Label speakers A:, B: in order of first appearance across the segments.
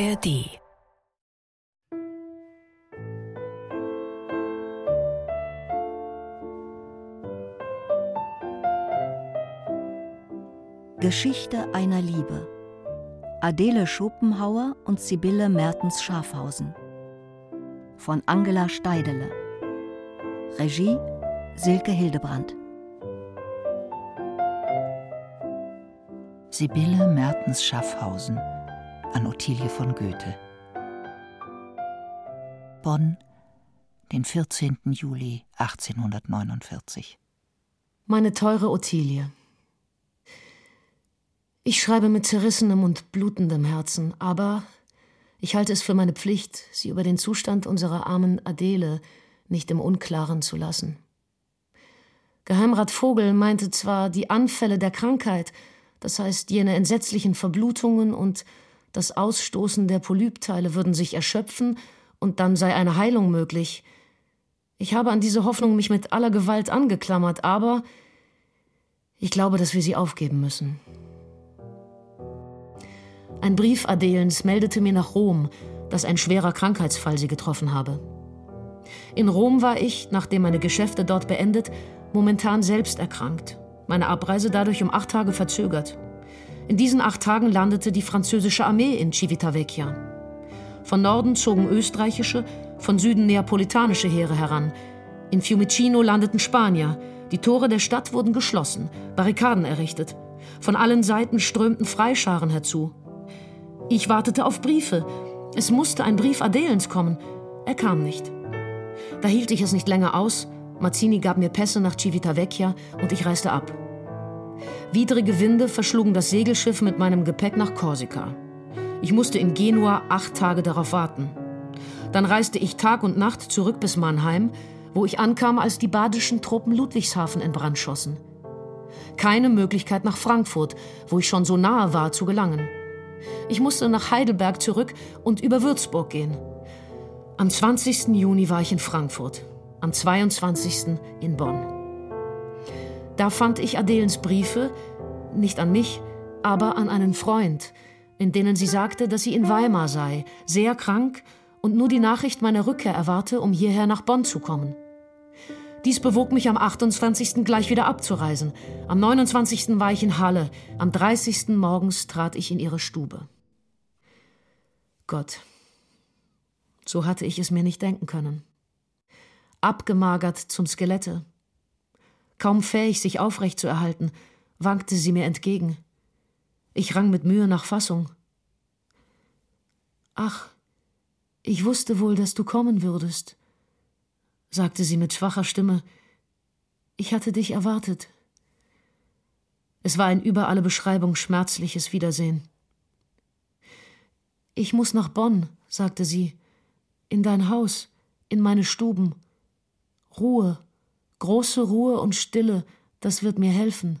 A: ARD
B: Geschichte einer Liebe. Adele Schopenhauer und Sibylle Mertens Schafhausen. Von Angela Steidele. Regie Silke Hildebrandt.
C: Sibylle Mertens Schaffhausen an Ottilie von Goethe. Bonn, den 14. Juli 1849.
D: Meine teure Ottilie. Ich schreibe mit zerrissenem und blutendem Herzen, aber ich halte es für meine Pflicht, Sie über den Zustand unserer armen Adele nicht im Unklaren zu lassen. Geheimrat Vogel meinte zwar, die Anfälle der Krankheit, das heißt jene entsetzlichen Verblutungen und das Ausstoßen der Polypteile würden sich erschöpfen und dann sei eine Heilung möglich. Ich habe an diese Hoffnung mich mit aller Gewalt angeklammert, aber ich glaube, dass wir sie aufgeben müssen. Ein Brief Adelens meldete mir nach Rom, dass ein schwerer Krankheitsfall sie getroffen habe. In Rom war ich, nachdem meine Geschäfte dort beendet, momentan selbst erkrankt. Meine Abreise dadurch um acht Tage verzögert. In diesen acht Tagen landete die französische Armee in Civitavecchia. Von Norden zogen österreichische, von Süden neapolitanische Heere heran. In Fiumicino landeten Spanier. Die Tore der Stadt wurden geschlossen, Barrikaden errichtet. Von allen Seiten strömten Freischaren herzu. Ich wartete auf Briefe. Es musste ein Brief Adelens kommen. Er kam nicht. Da hielt ich es nicht länger aus. Mazzini gab mir Pässe nach Civitavecchia und ich reiste ab. Widrige Winde verschlugen das Segelschiff mit meinem Gepäck nach Korsika. Ich musste in Genua acht Tage darauf warten. Dann reiste ich Tag und Nacht zurück bis Mannheim, wo ich ankam, als die badischen Truppen Ludwigshafen in Brand schossen. Keine Möglichkeit nach Frankfurt, wo ich schon so nahe war zu gelangen. Ich musste nach Heidelberg zurück und über Würzburg gehen. Am 20. Juni war ich in Frankfurt, am 22. in Bonn. Da fand ich Adelens Briefe, nicht an mich, aber an einen Freund, in denen sie sagte, dass sie in Weimar sei, sehr krank und nur die Nachricht meiner Rückkehr erwarte, um hierher nach Bonn zu kommen. Dies bewog mich am 28. gleich wieder abzureisen. Am 29. war ich in Halle. Am 30. morgens trat ich in ihre Stube. Gott, so hatte ich es mir nicht denken können. Abgemagert zum Skelette. Kaum fähig, sich aufrecht zu erhalten, wankte sie mir entgegen. Ich rang mit Mühe nach Fassung. Ach, ich wusste wohl, dass du kommen würdest sagte sie mit schwacher Stimme. Ich hatte dich erwartet. Es war ein über alle Beschreibung schmerzliches Wiedersehen. Ich muss nach Bonn, sagte sie, in dein Haus, in meine Stuben. Ruhe, große Ruhe und Stille, das wird mir helfen.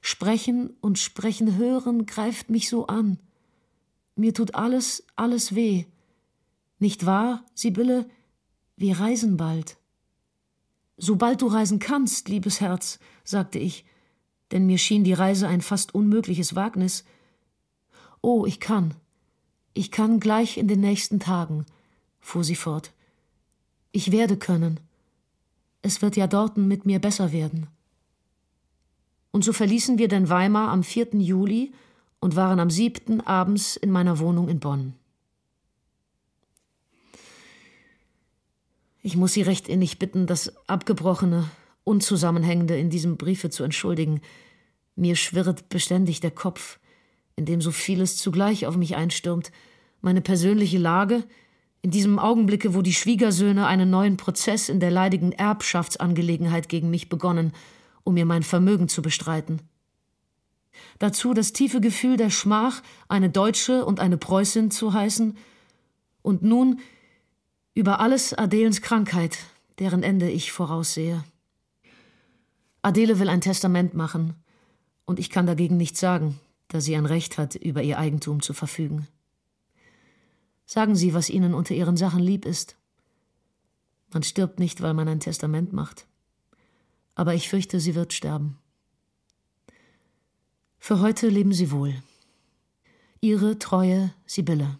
D: Sprechen und sprechen hören greift mich so an. Mir tut alles, alles weh. Nicht wahr, Sibylle, wir reisen bald. Sobald du reisen kannst, liebes Herz, sagte ich, denn mir schien die Reise ein fast unmögliches Wagnis. Oh, ich kann. Ich kann gleich in den nächsten Tagen, fuhr sie fort. Ich werde können. Es wird ja dorten mit mir besser werden. Und so verließen wir denn Weimar am 4. Juli und waren am 7. abends in meiner Wohnung in Bonn. Ich muss Sie recht innig bitten, das Abgebrochene, Unzusammenhängende in diesem Briefe zu entschuldigen. Mir schwirrt beständig der Kopf, in dem so vieles zugleich auf mich einstürmt. Meine persönliche Lage, in diesem Augenblicke, wo die Schwiegersöhne einen neuen Prozess in der leidigen Erbschaftsangelegenheit gegen mich begonnen, um mir mein Vermögen zu bestreiten. Dazu das tiefe Gefühl der Schmach, eine Deutsche und eine Preußin zu heißen, und nun über alles Adelens Krankheit, deren Ende ich voraussehe. Adele will ein Testament machen, und ich kann dagegen nichts sagen, da sie ein Recht hat, über ihr Eigentum zu verfügen. Sagen Sie, was Ihnen unter Ihren Sachen lieb ist. Man stirbt nicht, weil man ein Testament macht. Aber ich fürchte, sie wird sterben. Für heute leben Sie wohl. Ihre treue Sibylle.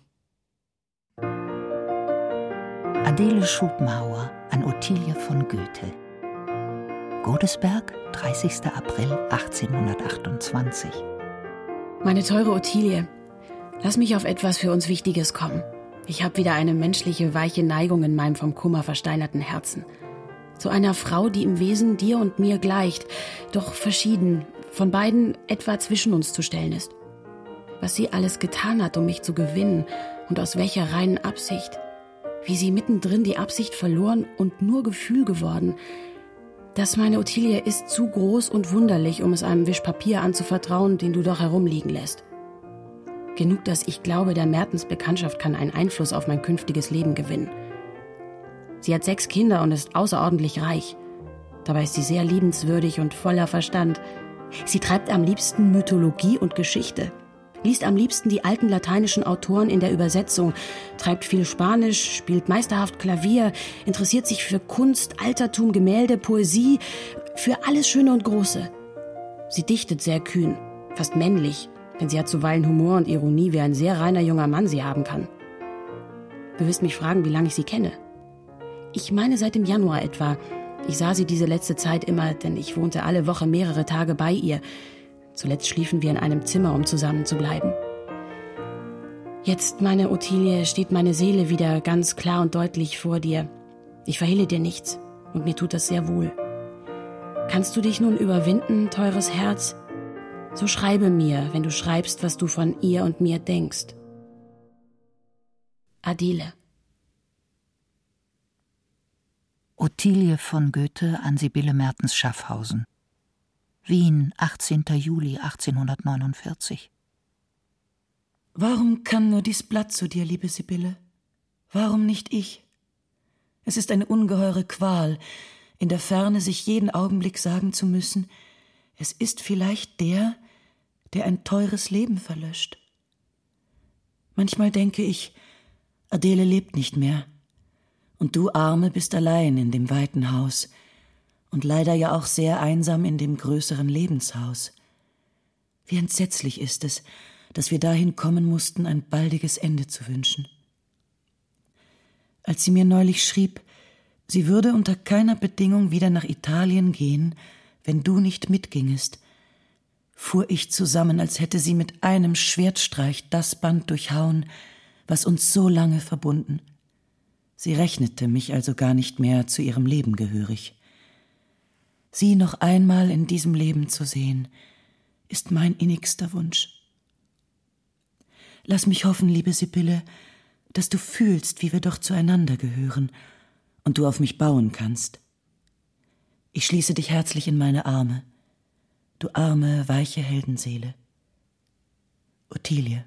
C: Adele Schopenhauer an Ottilie von Goethe. Godesberg, 30. April 1828.
A: Meine teure Ottilie, lass mich auf etwas für uns Wichtiges kommen. Ich habe wieder eine menschliche, weiche Neigung in meinem vom Kummer versteinerten Herzen. Zu einer Frau, die im Wesen dir und mir gleicht, doch verschieden, von beiden etwa zwischen uns zu stellen ist. Was sie alles getan hat, um mich zu gewinnen und aus welcher reinen Absicht. Wie sie mittendrin die Absicht verloren und nur Gefühl geworden. Das, meine Ottilie, ist zu groß und wunderlich, um es einem Wisch Papier anzuvertrauen, den du doch herumliegen lässt. Genug, dass ich glaube, der Mertens Bekanntschaft kann einen Einfluss auf mein künftiges Leben gewinnen. Sie hat sechs Kinder und ist außerordentlich reich. Dabei ist sie sehr liebenswürdig und voller Verstand. Sie treibt am liebsten Mythologie und Geschichte, liest am liebsten die alten lateinischen Autoren in der Übersetzung, treibt viel Spanisch, spielt meisterhaft Klavier, interessiert sich für Kunst, Altertum, Gemälde, Poesie, für alles Schöne und Große. Sie dichtet sehr kühn, fast männlich, denn sie hat zuweilen Humor und Ironie, wie ein sehr reiner junger Mann sie haben kann. Du wirst mich fragen, wie lange ich sie kenne. Ich meine seit dem Januar etwa. Ich sah sie diese letzte Zeit immer, denn ich wohnte alle Woche mehrere Tage bei ihr. Zuletzt schliefen wir in einem Zimmer, um zusammen zu bleiben. Jetzt, meine Ottilie, steht meine Seele wieder ganz klar und deutlich vor dir. Ich verhehle dir nichts, und mir tut das sehr wohl. Kannst du dich nun überwinden, teures Herz? So schreibe mir, wenn du schreibst, was du von ihr und mir denkst. Adele.
C: Ottilie von Goethe an Sibylle Mertens Schaffhausen. Wien, 18. Juli 1849.
E: Warum kann nur dies Blatt zu dir, liebe Sibylle? Warum nicht ich? Es ist eine ungeheure Qual, in der Ferne sich jeden Augenblick sagen zu müssen, es ist vielleicht der, der ein teures Leben verlöscht. Manchmal denke ich, Adele lebt nicht mehr, und du Arme bist allein in dem weiten Haus und leider ja auch sehr einsam in dem größeren Lebenshaus. Wie entsetzlich ist es, dass wir dahin kommen mussten, ein baldiges Ende zu wünschen. Als sie mir neulich schrieb, sie würde unter keiner Bedingung wieder nach Italien gehen, wenn du nicht mitgingest, fuhr ich zusammen, als hätte sie mit einem Schwertstreich das Band durchhauen, was uns so lange verbunden. Sie rechnete mich also gar nicht mehr zu ihrem Leben gehörig. Sie noch einmal in diesem Leben zu sehen, ist mein innigster Wunsch. Lass mich hoffen, liebe Sibylle, dass du fühlst, wie wir doch zueinander gehören und du auf mich bauen kannst. Ich schließe dich herzlich in meine Arme, du arme, weiche Heldenseele. Ottilie.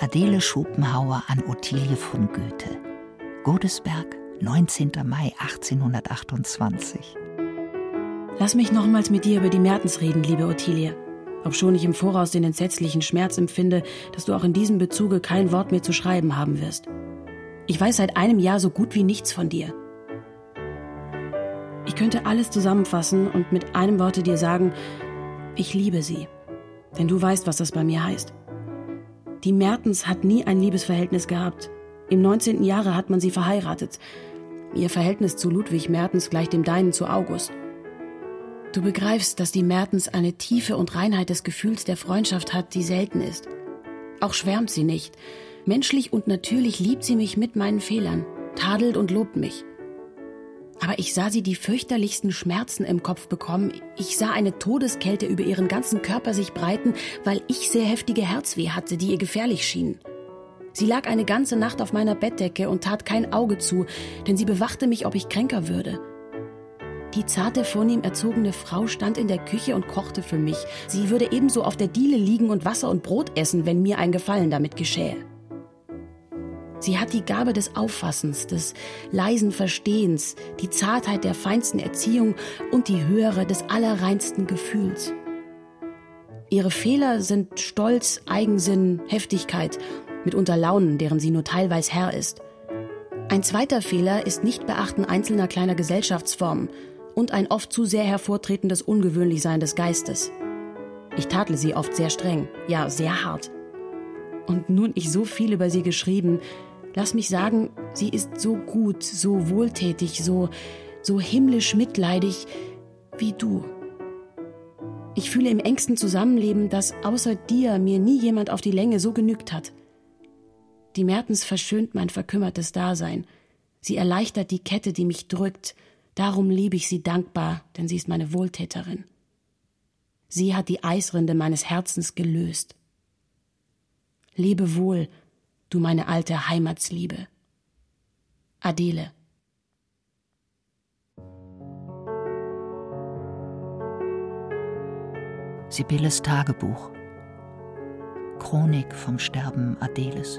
C: Adele Schopenhauer an Ottilie von Goethe. Godesberg, 19. Mai 1828.
A: Lass mich nochmals mit dir über die Mertens reden, liebe Ottilie. Obschon ich im Voraus den entsetzlichen Schmerz empfinde, dass du auch in diesem Bezuge kein Wort mehr zu schreiben haben wirst. Ich weiß seit einem Jahr so gut wie nichts von dir. Ich könnte alles zusammenfassen und mit einem Worte dir sagen, ich liebe sie. Denn du weißt, was das bei mir heißt. Die Mertens hat nie ein Liebesverhältnis gehabt. Im 19. Jahre hat man sie verheiratet. Ihr Verhältnis zu Ludwig Mertens gleicht dem deinen zu August. Du begreifst, dass die Mertens eine Tiefe und Reinheit des Gefühls der Freundschaft hat, die selten ist. Auch schwärmt sie nicht. Menschlich und natürlich liebt sie mich mit meinen Fehlern, tadelt und lobt mich. Aber ich sah sie die fürchterlichsten Schmerzen im Kopf bekommen. Ich sah eine Todeskälte über ihren ganzen Körper sich breiten, weil ich sehr heftige Herzweh hatte, die ihr gefährlich schien. Sie lag eine ganze Nacht auf meiner Bettdecke und tat kein Auge zu, denn sie bewachte mich, ob ich kränker würde. Die zarte, vornehm erzogene Frau stand in der Küche und kochte für mich. Sie würde ebenso auf der Diele liegen und Wasser und Brot essen, wenn mir ein Gefallen damit geschähe. Sie hat die Gabe des Auffassens, des leisen Verstehens, die Zartheit der feinsten Erziehung und die Höhere des allerreinsten Gefühls. Ihre Fehler sind Stolz, Eigensinn, Heftigkeit, mitunter Launen, deren sie nur teilweise Herr ist. Ein zweiter Fehler ist Nichtbeachten einzelner kleiner Gesellschaftsformen und ein oft zu sehr hervortretendes Ungewöhnlichsein des Geistes. Ich tadle sie oft sehr streng, ja, sehr hart. Und nun ich so viel über sie geschrieben, lass mich sagen, sie ist so gut, so wohltätig, so, so himmlisch mitleidig wie du. Ich fühle im engsten Zusammenleben, dass außer dir mir nie jemand auf die Länge so genügt hat. Die Mertens verschönt mein verkümmertes Dasein. Sie erleichtert die Kette, die mich drückt. Darum liebe ich sie dankbar, denn sie ist meine Wohltäterin. Sie hat die Eisrinde meines Herzens gelöst. Lebe wohl, du meine alte Heimatsliebe. Adele.
C: Sibylles Tagebuch. Chronik vom Sterben Adeles.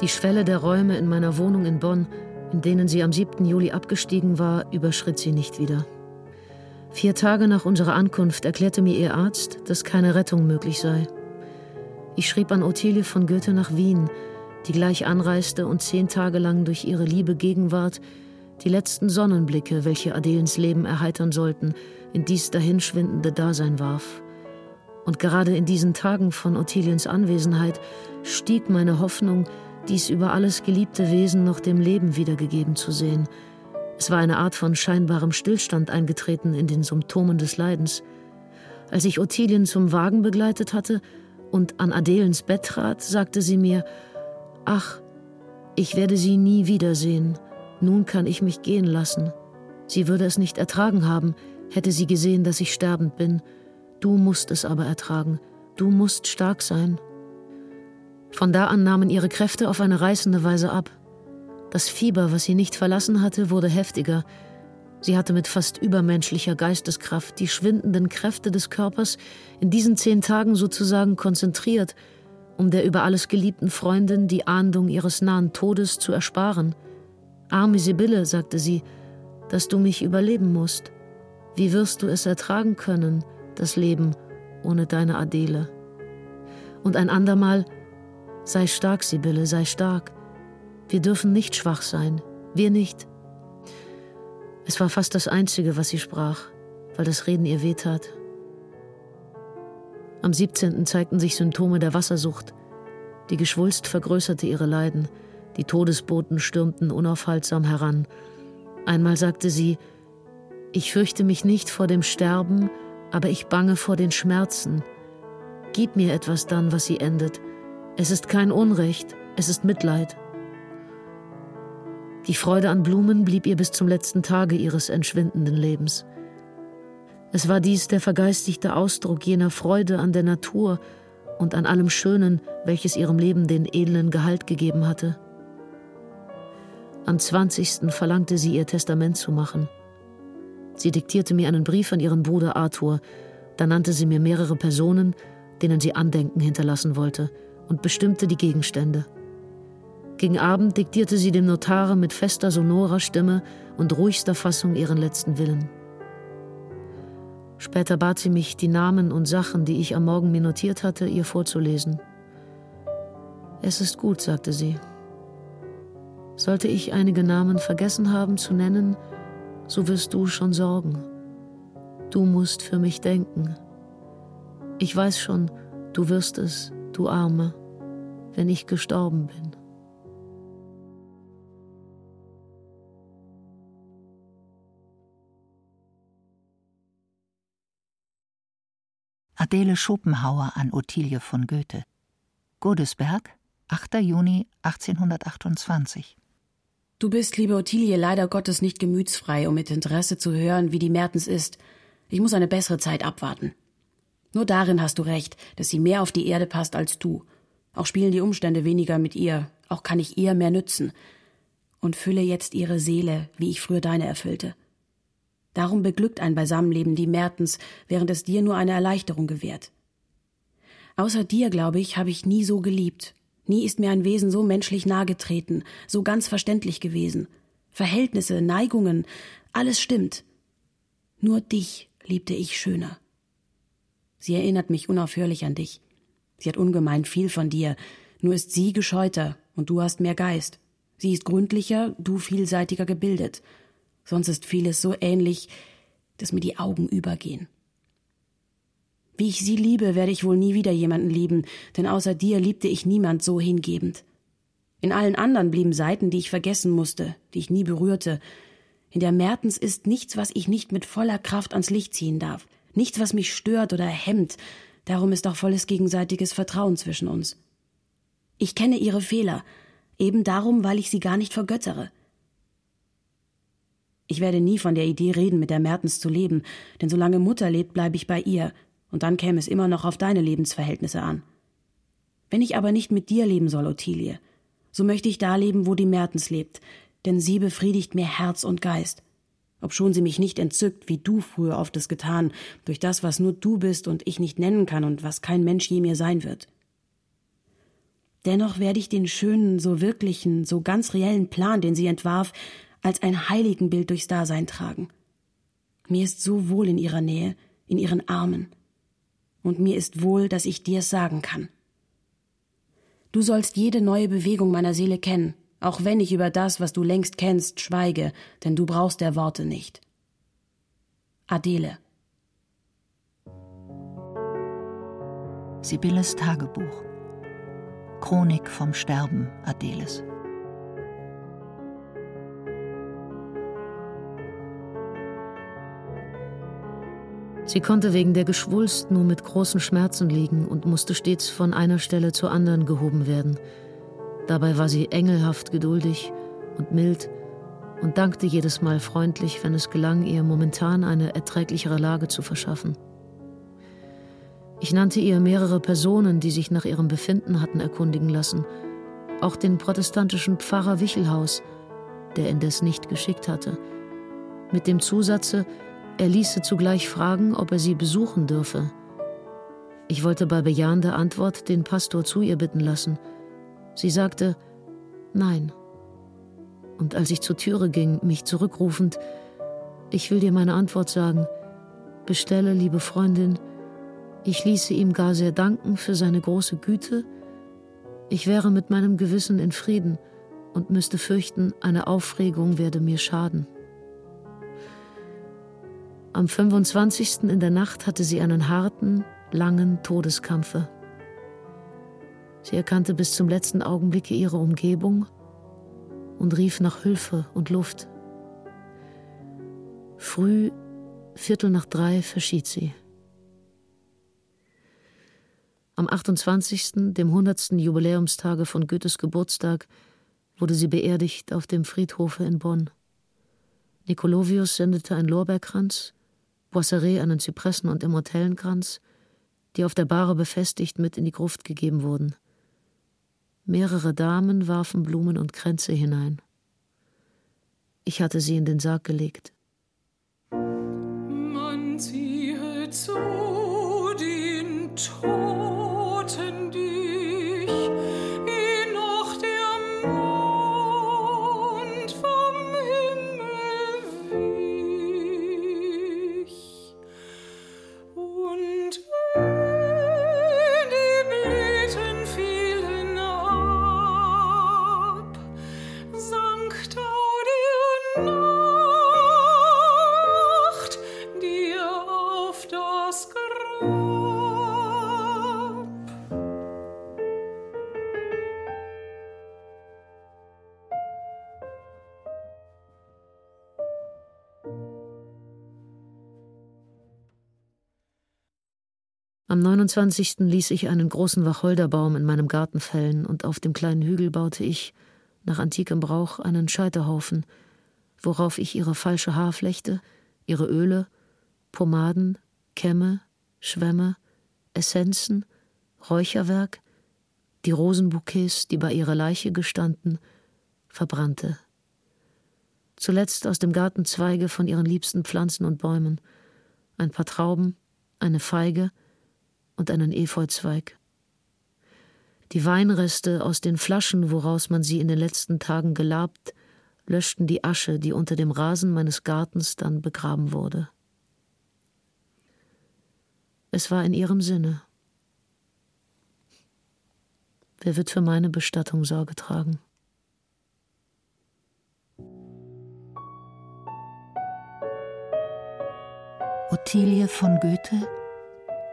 D: Die Schwelle der Räume in meiner Wohnung in Bonn, in denen sie am 7. Juli abgestiegen war, überschritt sie nicht wieder. Vier Tage nach unserer Ankunft erklärte mir ihr Arzt, dass keine Rettung möglich sei. Ich schrieb an Ottilie von Goethe nach Wien, die gleich anreiste und zehn Tage lang durch ihre liebe Gegenwart die letzten Sonnenblicke, welche Adelens Leben erheitern sollten, in dies dahinschwindende Dasein warf. Und gerade in diesen Tagen von Ottiliens Anwesenheit stieg meine Hoffnung, dies über alles geliebte Wesen noch dem Leben wiedergegeben zu sehen – es war eine Art von scheinbarem Stillstand eingetreten in den Symptomen des Leidens. Als ich Ottilien zum Wagen begleitet hatte und an Adelens Bett trat, sagte sie mir, Ach, ich werde sie nie wiedersehen, nun kann ich mich gehen lassen. Sie würde es nicht ertragen haben, hätte sie gesehen, dass ich sterbend bin. Du musst es aber ertragen, du musst stark sein. Von da an nahmen ihre Kräfte auf eine reißende Weise ab. Das Fieber, was sie nicht verlassen hatte, wurde heftiger. Sie hatte mit fast übermenschlicher Geisteskraft die schwindenden Kräfte des Körpers in diesen zehn Tagen sozusagen konzentriert, um der über alles geliebten Freundin die Ahndung ihres nahen Todes zu ersparen. Arme Sibylle, sagte sie, dass du mich überleben musst. Wie wirst du es ertragen können, das Leben ohne deine Adele? Und ein andermal, sei stark, Sibylle, sei stark. Wir dürfen nicht schwach sein, wir nicht. Es war fast das Einzige, was sie sprach, weil das Reden ihr wehtat. Am 17. zeigten sich Symptome der Wassersucht. Die Geschwulst vergrößerte ihre Leiden, die Todesboten stürmten unaufhaltsam heran. Einmal sagte sie, ich fürchte mich nicht vor dem Sterben, aber ich bange vor den Schmerzen. Gib mir etwas dann, was sie endet. Es ist kein Unrecht, es ist Mitleid. Die Freude an Blumen blieb ihr bis zum letzten Tage ihres entschwindenden Lebens. Es war dies der vergeistigte Ausdruck jener Freude an der Natur und an allem Schönen, welches ihrem Leben den edlen Gehalt gegeben hatte. Am 20. verlangte sie ihr Testament zu machen. Sie diktierte mir einen Brief an ihren Bruder Arthur, da nannte sie mir mehrere Personen, denen sie Andenken hinterlassen wollte, und bestimmte die Gegenstände. Gegen Abend diktierte sie dem Notare mit fester, sonorer Stimme und ruhigster Fassung ihren letzten Willen. Später bat sie mich, die Namen und Sachen, die ich am Morgen mir notiert hatte, ihr vorzulesen. Es ist gut, sagte sie. Sollte ich einige Namen vergessen haben zu nennen, so wirst du schon sorgen. Du musst für mich denken. Ich weiß schon, du wirst es, du Arme, wenn ich gestorben bin.
C: Adele Schopenhauer an Ottilie von Goethe. Godesberg, 8. Juni 1828.
A: Du bist, liebe Ottilie, leider Gottes nicht gemütsfrei, um mit Interesse zu hören, wie die Mertens ist. Ich muss eine bessere Zeit abwarten. Nur darin hast du recht, dass sie mehr auf die Erde passt als du. Auch spielen die Umstände weniger mit ihr, auch kann ich ihr mehr nützen. Und fülle jetzt ihre Seele, wie ich früher deine erfüllte. Darum beglückt ein Beisammenleben die Mertens, während es dir nur eine Erleichterung gewährt. Außer dir, glaube ich, habe ich nie so geliebt. Nie ist mir ein Wesen so menschlich nahe getreten, so ganz verständlich gewesen. Verhältnisse, Neigungen, alles stimmt. Nur dich liebte ich schöner. Sie erinnert mich unaufhörlich an dich. Sie hat ungemein viel von dir, nur ist sie gescheuter und du hast mehr Geist. Sie ist gründlicher, du vielseitiger gebildet sonst ist vieles so ähnlich, dass mir die Augen übergehen. Wie ich sie liebe, werde ich wohl nie wieder jemanden lieben, denn außer dir liebte ich niemand so hingebend. In allen anderen blieben Seiten, die ich vergessen musste, die ich nie berührte. In der Mertens ist nichts, was ich nicht mit voller Kraft ans Licht ziehen darf, nichts, was mich stört oder hemmt, darum ist auch volles gegenseitiges Vertrauen zwischen uns. Ich kenne ihre Fehler, eben darum, weil ich sie gar nicht vergöttere. Ich werde nie von der Idee reden, mit der Mertens zu leben, denn solange Mutter lebt, bleibe ich bei ihr, und dann käme es immer noch auf deine Lebensverhältnisse an. Wenn ich aber nicht mit dir leben soll, Ottilie, so möchte ich da leben, wo die Mertens lebt, denn sie befriedigt mir Herz und Geist. Obschon sie mich nicht entzückt, wie du früher oft es getan, durch das, was nur du bist und ich nicht nennen kann und was kein Mensch je mir sein wird. Dennoch werde ich den schönen, so wirklichen, so ganz reellen Plan, den sie entwarf, als ein Heiligenbild durchs Dasein tragen. Mir ist so wohl in ihrer Nähe, in ihren Armen und mir ist wohl, dass ich dir's sagen kann. Du sollst jede neue Bewegung meiner Seele kennen, auch wenn ich über das, was du längst kennst, schweige, denn du brauchst der Worte nicht. Adele.
C: Sibylles Tagebuch. Chronik vom Sterben Adeles.
D: Sie konnte wegen der Geschwulst nur mit großen Schmerzen liegen und musste stets von einer Stelle zur anderen gehoben werden. Dabei war sie engelhaft geduldig und mild und dankte jedes Mal freundlich, wenn es gelang, ihr momentan eine erträglichere Lage zu verschaffen. Ich nannte ihr mehrere Personen, die sich nach ihrem Befinden hatten erkundigen lassen, auch den protestantischen Pfarrer Wichelhaus, der indes nicht geschickt hatte, mit dem Zusatze, er ließe zugleich fragen, ob er sie besuchen dürfe. Ich wollte bei bejahender Antwort den Pastor zu ihr bitten lassen. Sie sagte Nein. Und als ich zur Türe ging, mich zurückrufend, ich will dir meine Antwort sagen. Bestelle, liebe Freundin, ich ließe ihm gar sehr danken für seine große Güte. Ich wäre mit meinem Gewissen in Frieden und müsste fürchten, eine Aufregung werde mir schaden. Am 25. in der Nacht hatte sie einen harten, langen Todeskampfe. Sie erkannte bis zum letzten Augenblicke ihre Umgebung und rief nach Hilfe und Luft. Früh, Viertel nach drei, verschied sie. Am 28., dem 100. Jubiläumstage von Goethes Geburtstag, wurde sie beerdigt auf dem Friedhofe in Bonn. Nikolovius sendete ein Lorbeerkranz, Boisseret einen Zypressen- und Immortellenkranz, die auf der Bahre befestigt mit in die Gruft gegeben wurden. Mehrere Damen warfen Blumen und Kränze hinein. Ich hatte sie in den Sarg gelegt.
F: Man ziehe zu den Tod.
D: Am 29. ließ ich einen großen Wacholderbaum in meinem Garten fällen und auf dem kleinen Hügel baute ich, nach antikem Brauch, einen Scheiterhaufen, worauf ich ihre falsche Haarflechte, ihre Öle, Pomaden, Kämme, Schwämme, Essenzen, Räucherwerk, die Rosenbouquets, die bei ihrer Leiche gestanden, verbrannte. Zuletzt aus dem Garten Zweige von ihren liebsten Pflanzen und Bäumen, ein paar Trauben, eine Feige, und einen Efeuzweig. Die Weinreste aus den Flaschen, woraus man sie in den letzten Tagen gelabt, löschten die Asche, die unter dem Rasen meines Gartens dann begraben wurde. Es war in ihrem Sinne. Wer wird für meine Bestattung Sorge tragen?
C: Ottilie von Goethe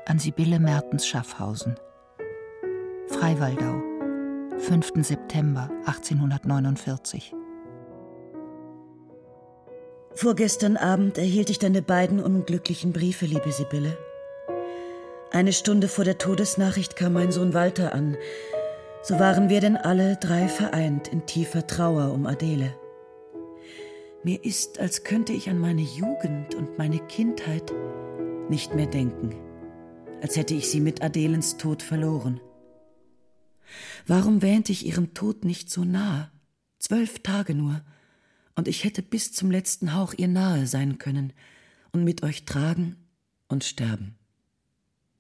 C: an Sibylle Mertens Schaffhausen. Freiwaldau, 5. September 1849.
E: Vorgestern Abend erhielt ich deine beiden unglücklichen Briefe, liebe Sibylle. Eine Stunde vor der Todesnachricht kam mein Sohn Walter an. So waren wir denn alle drei vereint in tiefer Trauer um Adele. Mir ist, als könnte ich an meine Jugend und meine Kindheit nicht mehr denken, als hätte ich sie mit Adelens Tod verloren. Warum wähnte ich ihrem Tod nicht so nah? Zwölf Tage nur, und ich hätte bis zum letzten Hauch ihr nahe sein können und mit euch tragen und sterben.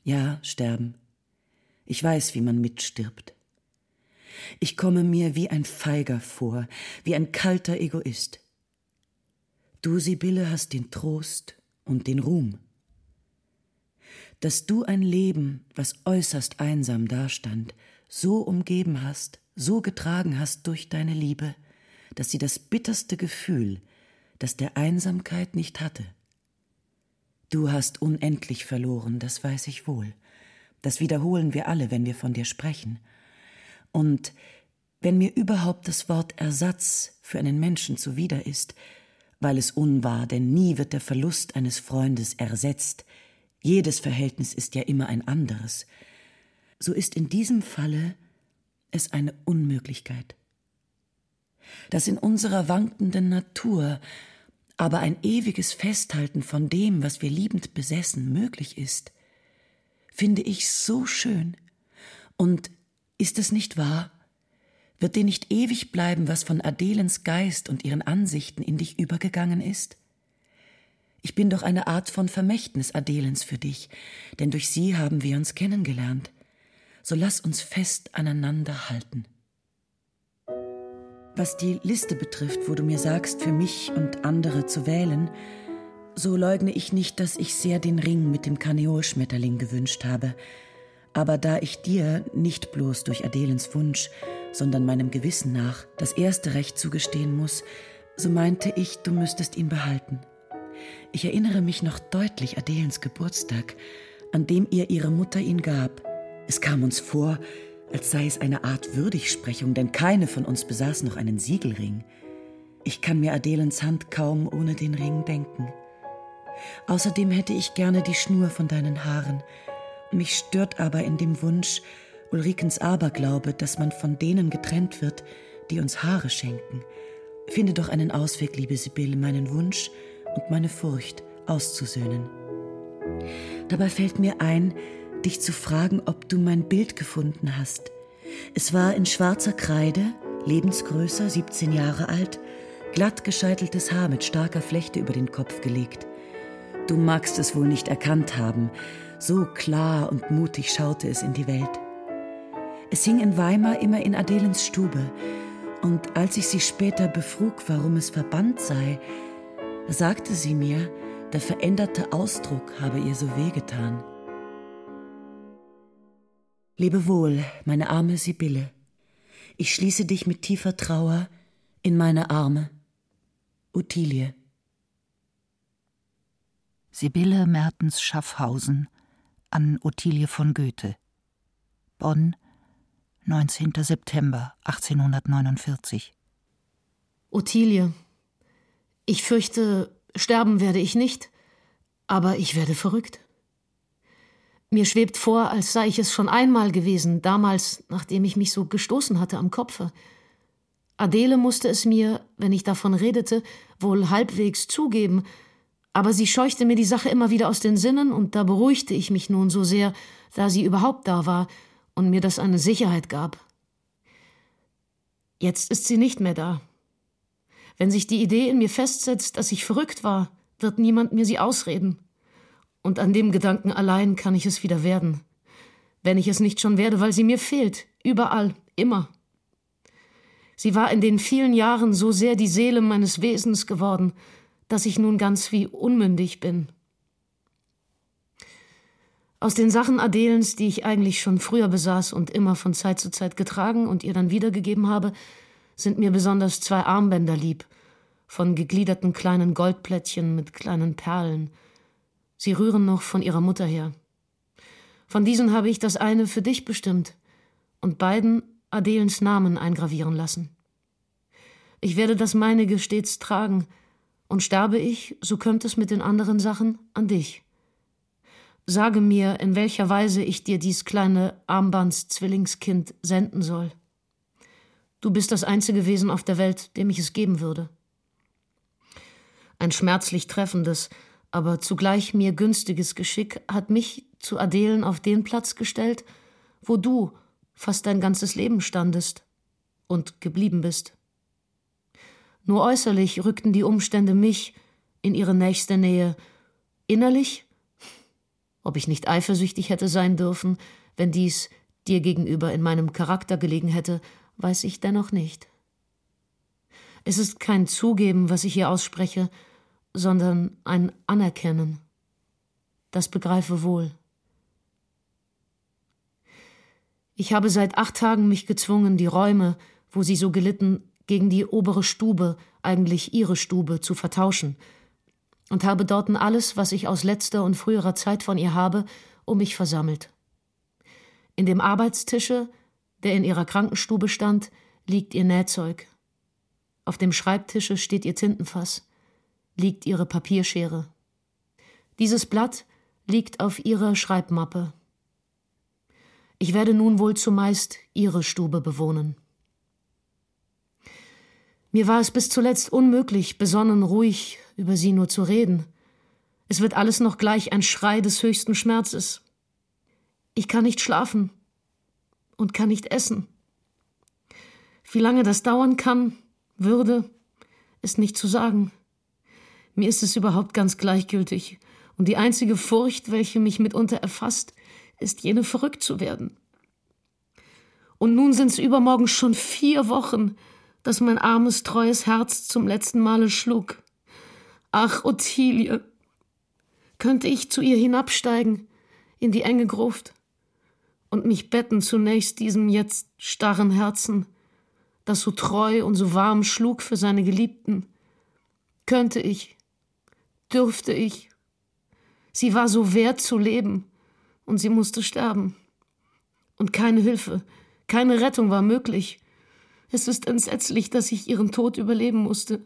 E: Ja, sterben. Ich weiß, wie man mitstirbt. Ich komme mir wie ein Feiger vor, wie ein kalter Egoist. Du, Sibylle, hast den Trost und den Ruhm. Dass du ein Leben, was äußerst einsam dastand, so umgeben hast, so getragen hast durch deine Liebe, dass sie das bitterste Gefühl, das der Einsamkeit nicht hatte. Du hast unendlich verloren, das weiß ich wohl. Das wiederholen wir alle, wenn wir von dir sprechen. Und wenn mir überhaupt das Wort Ersatz für einen Menschen zuwider ist, weil es unwahr, denn nie wird der Verlust eines Freundes ersetzt, jedes Verhältnis ist ja immer ein anderes, so ist in diesem Falle es eine Unmöglichkeit. Dass in unserer wankenden Natur aber ein ewiges Festhalten von dem, was wir liebend besessen, möglich ist, finde ich so schön. Und ist es nicht wahr? Wird dir nicht ewig bleiben, was von Adelens Geist und ihren Ansichten in dich übergegangen ist? Ich bin doch eine Art von Vermächtnis Adelens für dich, denn durch sie haben wir uns kennengelernt. So lass uns fest aneinander halten. Was die Liste betrifft, wo du mir sagst, für mich und andere zu wählen, so leugne ich nicht, dass ich sehr den Ring mit dem Kaneolschmetterling gewünscht habe. Aber da ich dir nicht bloß durch Adelens Wunsch, sondern meinem Gewissen nach das erste Recht zugestehen muss, so meinte ich, du müsstest ihn behalten. Ich erinnere mich noch deutlich Adelens Geburtstag, an dem ihr ihre Mutter ihn gab. Es kam uns vor, als sei es eine Art Würdigsprechung, denn keine von uns besaß noch einen Siegelring. Ich kann mir Adelens Hand kaum ohne den Ring denken. Außerdem hätte ich gerne die Schnur von deinen Haaren. Mich stört aber in dem Wunsch Ulrikens Aberglaube, dass man von denen getrennt wird, die uns Haare schenken. Finde doch einen Ausweg, liebe Sibylle, meinen Wunsch und meine Furcht auszusöhnen. Dabei fällt mir ein, dich zu fragen, ob du mein Bild gefunden hast. Es war in schwarzer Kreide, Lebensgröße, 17 Jahre alt, glatt gescheiteltes Haar mit starker Flechte über den Kopf gelegt. Du magst es wohl nicht erkannt haben, so klar und mutig schaute es in die Welt. Es hing in Weimar immer in Adelens Stube, und als ich sie später befrug, warum es verbannt sei, sagte sie mir, der veränderte Ausdruck habe ihr so wehgetan. Lebe wohl, meine arme Sibylle. Ich schließe dich mit tiefer Trauer in meine Arme. Ottilie.
C: Sibylle Mertens Schaffhausen an Ottilie von Goethe. Bonn, 19. September 1849.
D: Ottilie, ich fürchte, sterben werde ich nicht, aber ich werde verrückt. Mir schwebt vor, als sei ich es schon einmal gewesen, damals, nachdem ich mich so gestoßen hatte am Kopfe. Adele musste es mir, wenn ich davon redete, wohl halbwegs zugeben, aber sie scheuchte mir die Sache immer wieder aus den Sinnen, und da beruhigte ich mich nun so sehr, da sie überhaupt da war und mir das eine Sicherheit gab. Jetzt ist sie nicht mehr da. Wenn sich die Idee in mir festsetzt, dass ich verrückt war, wird niemand mir sie ausreden und an dem Gedanken allein kann ich es wieder werden. Wenn ich es nicht schon werde, weil sie mir fehlt, überall, immer. Sie war in den vielen Jahren so sehr die Seele meines Wesens geworden, dass ich nun ganz wie unmündig bin. Aus den Sachen Adelens, die ich eigentlich schon früher besaß und immer von Zeit zu Zeit getragen und ihr dann wiedergegeben habe, sind mir besonders zwei Armbänder lieb, von gegliederten kleinen Goldplättchen mit kleinen Perlen, Sie rühren noch von ihrer Mutter her. Von diesen habe ich das eine für dich bestimmt und beiden Adelens Namen eingravieren lassen. Ich werde das meinige stets tragen, und sterbe ich, so kömmt es mit den anderen Sachen an dich. Sage mir, in welcher Weise ich dir dies kleine Armbandszwillingskind senden soll. Du bist das einzige Wesen auf der Welt, dem ich es geben würde. Ein schmerzlich treffendes, aber zugleich mir günstiges Geschick hat mich zu Adelen auf den Platz gestellt, wo du fast dein ganzes Leben standest und geblieben bist. Nur äußerlich rückten die Umstände mich in ihre nächste Nähe. Innerlich? Ob ich nicht eifersüchtig hätte sein dürfen, wenn dies dir gegenüber in meinem Charakter gelegen hätte, weiß ich dennoch nicht. Es ist kein Zugeben, was ich hier ausspreche, sondern ein Anerkennen. Das begreife wohl. Ich habe seit acht Tagen mich gezwungen, die Räume, wo sie so gelitten, gegen die obere Stube, eigentlich ihre Stube, zu vertauschen, und habe dorten alles, was ich aus letzter und früherer Zeit von ihr habe, um mich versammelt. In dem Arbeitstische, der in ihrer Krankenstube stand, liegt ihr Nähzeug. Auf dem Schreibtische steht ihr Tintenfass, liegt ihre Papierschere. Dieses Blatt liegt auf ihrer Schreibmappe. Ich werde nun wohl zumeist ihre Stube bewohnen. Mir war es bis zuletzt unmöglich, besonnen ruhig über sie nur zu reden. Es wird alles noch gleich ein Schrei des höchsten Schmerzes. Ich kann nicht schlafen und kann nicht essen. Wie lange das dauern kann, würde, ist nicht zu sagen. Mir ist es überhaupt ganz gleichgültig, und die einzige Furcht, welche mich mitunter erfasst, ist jene verrückt zu werden. Und nun sind's übermorgen schon vier Wochen, dass mein armes, treues Herz zum letzten Male schlug. Ach, Ottilie, könnte ich zu ihr hinabsteigen in die enge Gruft und mich betten zunächst diesem jetzt starren Herzen, das so treu und so warm schlug für seine Geliebten. Könnte ich, dürfte ich. Sie war so wert zu leben, und sie musste sterben. Und keine Hilfe, keine Rettung war möglich. Es ist entsetzlich, dass ich ihren Tod überleben musste.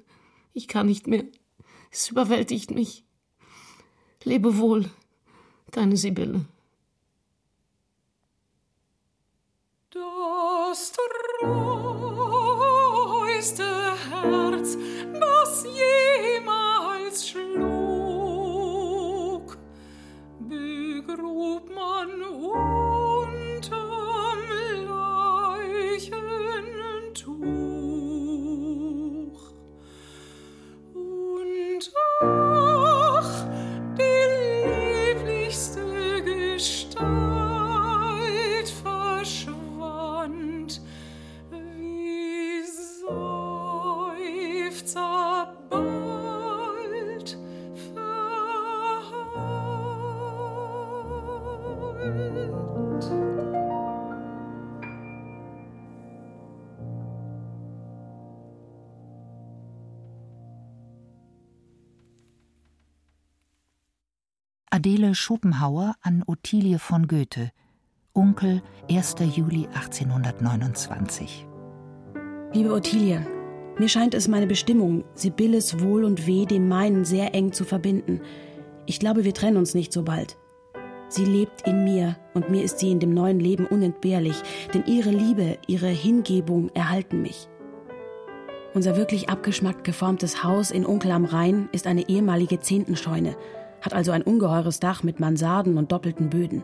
D: Ich kann nicht mehr. Es überwältigt mich. Lebe wohl, deine Sibylle.
F: Das treueste Herz, das jemals
C: Adele Schopenhauer an Ottilie von Goethe, Onkel 1. Juli 1829.
A: Liebe Ottilie, mir scheint es meine Bestimmung, Sibylles Wohl und Weh dem meinen sehr eng zu verbinden. Ich glaube, wir trennen uns nicht so bald. Sie lebt in mir und mir ist sie in dem neuen Leben unentbehrlich, denn ihre Liebe, ihre Hingebung erhalten mich. Unser wirklich abgeschmackt geformtes Haus in Onkel am Rhein ist eine ehemalige Zehntenscheune hat also ein ungeheures Dach mit Mansarden und doppelten Böden.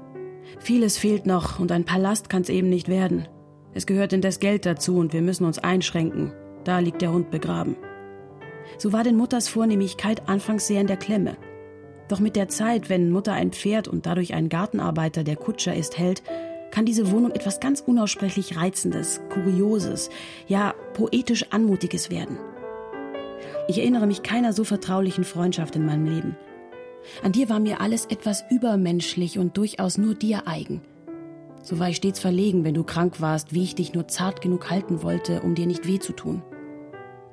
A: Vieles fehlt noch und ein Palast kann's eben nicht werden. Es gehört indes Geld dazu und wir müssen uns einschränken. Da liegt der Hund begraben. So war denn Mutters Vornehmigkeit anfangs sehr in der Klemme. Doch mit der Zeit, wenn Mutter ein Pferd und dadurch ein Gartenarbeiter, der Kutscher ist, hält, kann diese Wohnung etwas ganz unaussprechlich Reizendes, Kurioses, ja poetisch Anmutiges werden. Ich erinnere mich keiner so vertraulichen Freundschaft in meinem Leben. An dir war mir alles etwas übermenschlich und durchaus nur dir eigen. So war ich stets verlegen, wenn du krank warst, wie ich dich nur zart genug halten wollte, um dir nicht weh zu tun.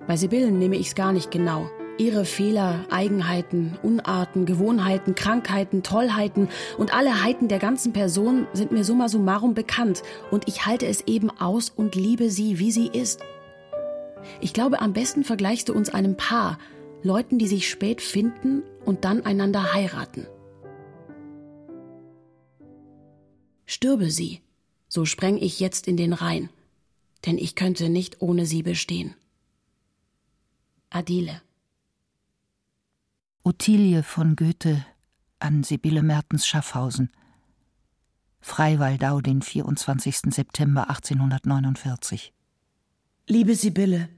A: Bei Sibyllen nehme ich's gar nicht genau. Ihre Fehler, Eigenheiten, Unarten, Gewohnheiten, Krankheiten, Tollheiten und alle Heiten der ganzen Person sind mir summa summarum bekannt und ich halte es eben aus und liebe sie, wie sie ist. Ich glaube, am besten vergleichst du uns einem Paar, Leuten, die sich spät finden und dann einander heiraten. Stürbe sie, so spreng ich jetzt in den Rhein, denn ich könnte nicht ohne sie bestehen. Adile.
C: Ottilie von Goethe an Sibylle Mertens Schaffhausen. Freiwaldau, den 24. September 1849.
E: Liebe Sibylle,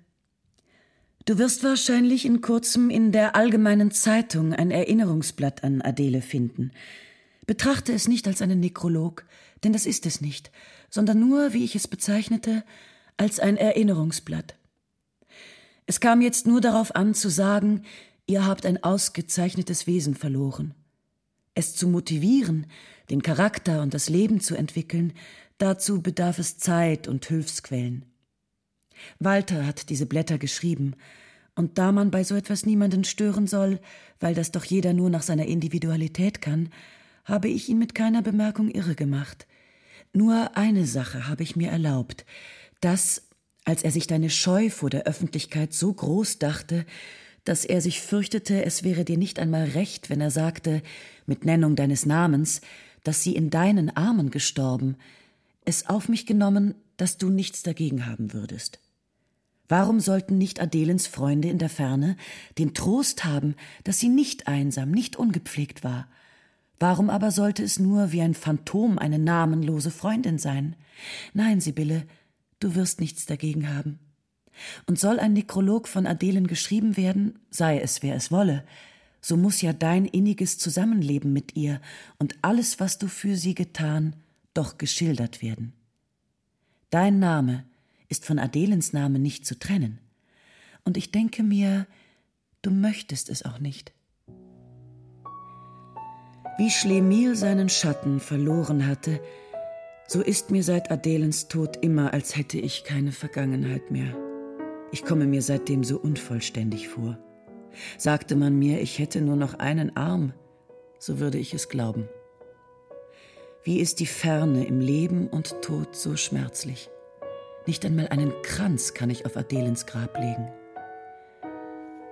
E: du wirst wahrscheinlich in kurzem in der Allgemeinen Zeitung ein Erinnerungsblatt an Adele finden. Betrachte es nicht als einen Nekrolog, denn das ist es nicht, sondern nur, wie ich es bezeichnete, als ein Erinnerungsblatt. Es kam jetzt nur darauf an zu sagen, ihr habt ein ausgezeichnetes Wesen verloren. Es zu motivieren, den Charakter und das Leben zu entwickeln, dazu bedarf es Zeit und Hilfsquellen. Walter hat diese Blätter geschrieben, und da man bei so etwas niemanden stören soll, weil das doch jeder nur nach seiner Individualität kann, habe ich ihn mit keiner Bemerkung irre gemacht. Nur eine Sache habe ich mir erlaubt, dass, als er sich deine Scheu vor der Öffentlichkeit so groß dachte, dass er sich fürchtete, es wäre dir nicht einmal recht, wenn er sagte, mit Nennung deines Namens, dass sie in deinen Armen gestorben, es auf mich genommen, dass du nichts dagegen haben würdest. Warum sollten nicht Adelens Freunde in der Ferne den Trost haben, dass sie nicht einsam, nicht ungepflegt war, Warum aber sollte es nur wie ein Phantom eine namenlose Freundin sein? Nein, Sibylle, du wirst nichts dagegen haben. Und soll ein Nekrolog von Adelen geschrieben werden, sei es wer es wolle, so muss ja dein inniges Zusammenleben mit ihr und alles, was du für sie getan, doch geschildert werden. Dein Name ist von Adelens Name nicht zu trennen. Und ich denke mir, du möchtest es auch nicht. Wie Schlemiel seinen Schatten verloren hatte, so ist mir seit Adelens Tod immer, als hätte ich keine Vergangenheit mehr. Ich komme mir seitdem so unvollständig vor. Sagte man mir, ich hätte nur noch einen Arm, so würde ich es glauben. Wie ist die Ferne im Leben und Tod so schmerzlich? Nicht einmal einen Kranz kann ich auf Adelens Grab legen.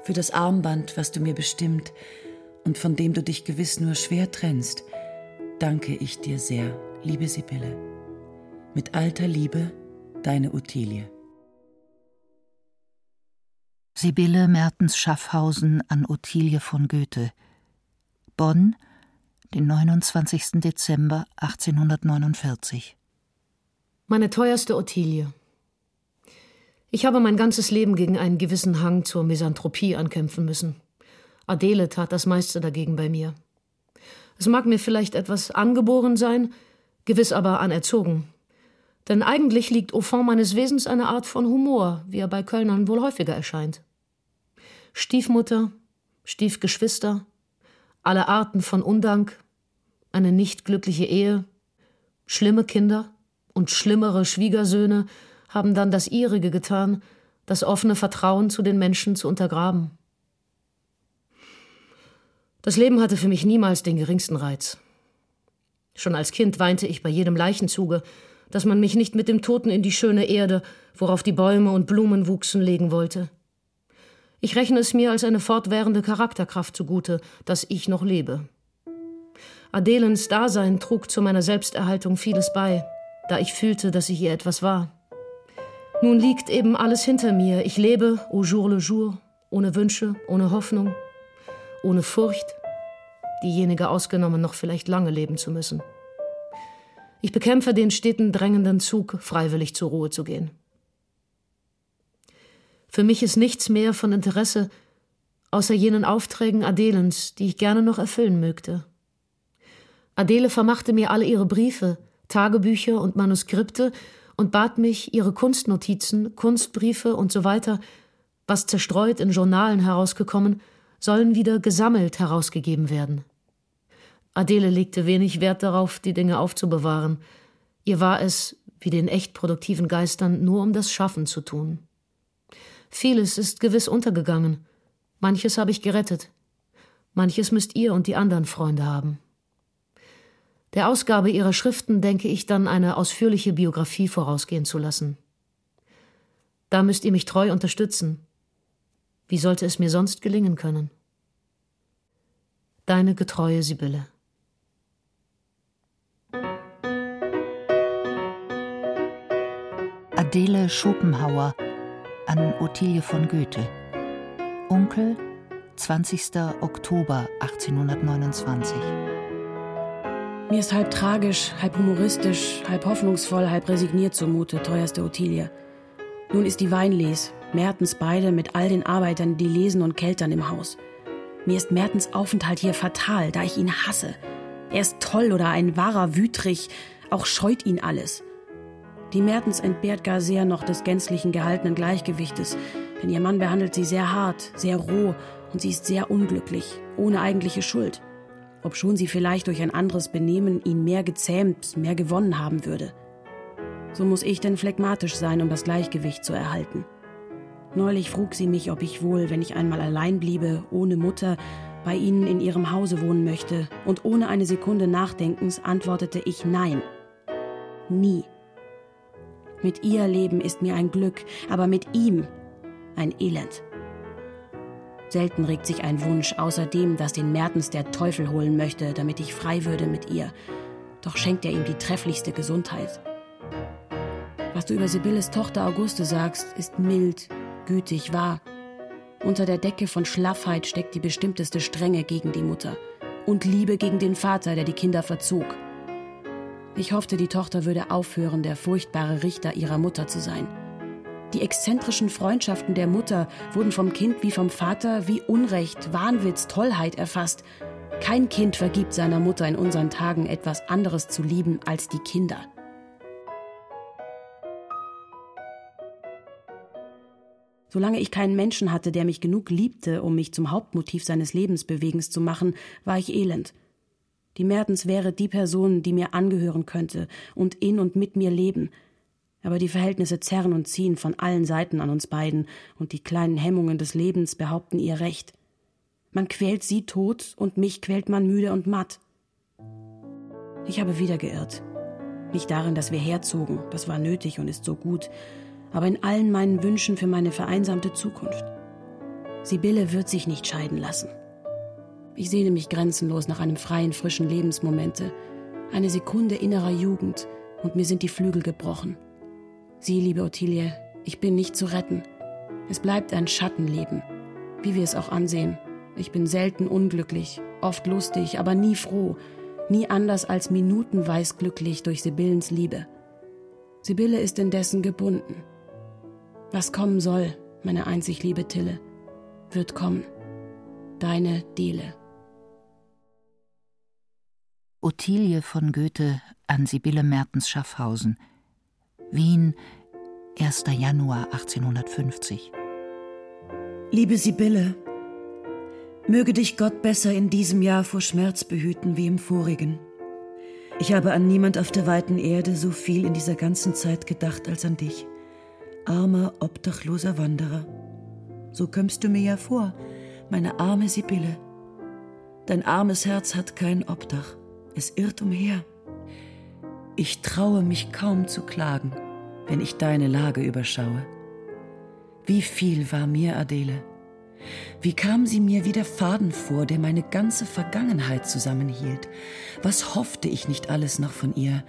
E: Für das Armband, was du mir bestimmt, und von dem du dich gewiss nur schwer trennst, danke ich dir sehr, liebe Sibylle. Mit alter Liebe, deine Ottilie.
C: Sibylle Mertens Schaffhausen an Ottilie von Goethe. Bonn, den 29. Dezember 1849.
D: Meine teuerste Ottilie. Ich habe mein ganzes Leben gegen einen gewissen Hang zur Misanthropie ankämpfen müssen. Adele tat das meiste dagegen bei mir. Es mag mir vielleicht etwas angeboren sein, gewiss aber anerzogen. Denn eigentlich liegt au fond meines Wesens eine Art von Humor, wie er bei Kölnern wohl häufiger erscheint. Stiefmutter, Stiefgeschwister, alle Arten von Undank, eine nicht glückliche Ehe, schlimme Kinder und schlimmere Schwiegersöhne haben dann das ihrige getan, das offene Vertrauen zu den Menschen zu untergraben. Das Leben hatte für mich niemals den geringsten Reiz. Schon als Kind weinte ich bei jedem Leichenzuge, dass man mich nicht mit dem Toten in die schöne Erde, worauf die Bäume und Blumen wuchsen, legen wollte. Ich rechne es mir als eine fortwährende Charakterkraft zugute, dass ich noch lebe. Adelens Dasein trug zu meiner Selbsterhaltung vieles bei, da ich fühlte, dass ich ihr etwas war. Nun liegt eben alles hinter mir. Ich lebe au jour le jour, ohne Wünsche, ohne Hoffnung, ohne Furcht, diejenige ausgenommen, noch vielleicht lange leben zu müssen. Ich bekämpfe den steten drängenden Zug, freiwillig zur Ruhe zu gehen. Für mich ist nichts mehr von Interesse, außer jenen Aufträgen Adelens, die ich gerne noch erfüllen mögte. Adele vermachte mir alle ihre Briefe, Tagebücher und Manuskripte und bat mich, ihre Kunstnotizen, Kunstbriefe und so weiter, was zerstreut in Journalen herausgekommen, sollen wieder gesammelt herausgegeben werden. Adele legte wenig Wert darauf, die Dinge aufzubewahren. Ihr war es, wie den echt produktiven Geistern, nur um das Schaffen zu tun. Vieles ist gewiss untergegangen. Manches habe ich gerettet. Manches müsst ihr und die anderen Freunde haben. Der Ausgabe ihrer Schriften denke ich dann eine ausführliche Biografie vorausgehen zu lassen. Da müsst ihr mich treu unterstützen. Wie sollte es mir sonst gelingen können? Deine getreue Sibylle.
C: Adele Schopenhauer an Ottilie von Goethe. Onkel, 20. Oktober 1829.
A: Mir ist halb tragisch, halb humoristisch, halb hoffnungsvoll, halb resigniert zumute, teuerste Ottilie. Nun ist die Weinles, Mertens beide mit all den Arbeitern, die Lesen und Keltern im Haus. Mir ist Mertens Aufenthalt hier fatal, da ich ihn hasse. Er ist toll oder ein wahrer Wütrich, auch scheut ihn alles. Die Mertens entbehrt gar sehr noch des gänzlichen gehaltenen Gleichgewichtes, denn ihr Mann behandelt sie sehr hart, sehr roh und sie ist sehr unglücklich, ohne eigentliche Schuld obschon sie vielleicht durch ein anderes Benehmen ihn mehr gezähmt, mehr gewonnen haben würde. So muss ich denn phlegmatisch sein, um das Gleichgewicht zu erhalten. Neulich frug sie mich, ob ich wohl, wenn ich einmal allein bliebe, ohne Mutter, bei ihnen in ihrem Hause wohnen möchte, und ohne eine Sekunde Nachdenkens antwortete ich Nein. Nie. Mit ihr leben ist mir ein Glück, aber mit ihm ein Elend. Selten regt sich ein Wunsch, außer dem, dass den Mertens der Teufel holen möchte, damit ich frei würde mit ihr. Doch schenkt er ihm die trefflichste Gesundheit. Was du über Sibylles Tochter Auguste sagst, ist mild, gütig, wahr. Unter der Decke von Schlaffheit steckt die bestimmteste Strenge gegen die Mutter und Liebe gegen den Vater, der die Kinder verzog. Ich hoffte, die Tochter würde aufhören, der furchtbare Richter ihrer Mutter zu sein. Die exzentrischen Freundschaften der Mutter wurden vom Kind wie vom Vater wie Unrecht, Wahnwitz, Tollheit erfasst. Kein Kind vergibt seiner Mutter in unseren Tagen etwas anderes zu lieben als die Kinder. Solange ich keinen Menschen hatte, der mich genug liebte, um mich zum Hauptmotiv seines Lebensbewegens zu machen, war ich elend. Die Mertens wäre die Person, die mir angehören könnte und in und mit mir leben – aber die Verhältnisse zerren und ziehen von allen Seiten an uns beiden, und die kleinen Hemmungen des Lebens behaupten ihr Recht. Man quält sie tot, und mich quält man müde und matt. Ich habe wieder geirrt. Nicht darin, dass wir herzogen, das war nötig und ist so gut, aber in allen meinen Wünschen für meine vereinsamte Zukunft. Sibylle wird sich nicht scheiden lassen. Ich sehne mich grenzenlos nach einem freien, frischen Lebensmomente, eine Sekunde innerer Jugend, und mir sind die Flügel gebrochen. Sie, liebe Ottilie, ich bin nicht zu retten. Es bleibt ein Schattenleben, wie wir es auch ansehen. Ich bin selten unglücklich, oft lustig, aber nie froh, nie anders als minutenweis glücklich durch Sibillens Liebe. Sibylle ist indessen gebunden. Was kommen soll, meine einzig liebe Tille, wird kommen. Deine Dele.
C: Ottilie von Goethe an Sibylle Mertens Schaffhausen – Wien, 1. Januar 1850.
E: Liebe Sibylle, möge dich Gott besser in diesem Jahr vor Schmerz behüten wie im vorigen. Ich habe an niemand auf der weiten Erde so viel in dieser ganzen Zeit gedacht als an dich, armer, obdachloser Wanderer. So kömmst du mir ja vor, meine arme Sibylle. Dein armes Herz hat kein Obdach, es irrt umher. Ich traue mich kaum zu klagen wenn ich deine Lage überschaue. Wie viel war mir Adele? Wie kam sie mir wie der Faden vor, der meine ganze Vergangenheit zusammenhielt? Was hoffte ich nicht alles noch von ihr?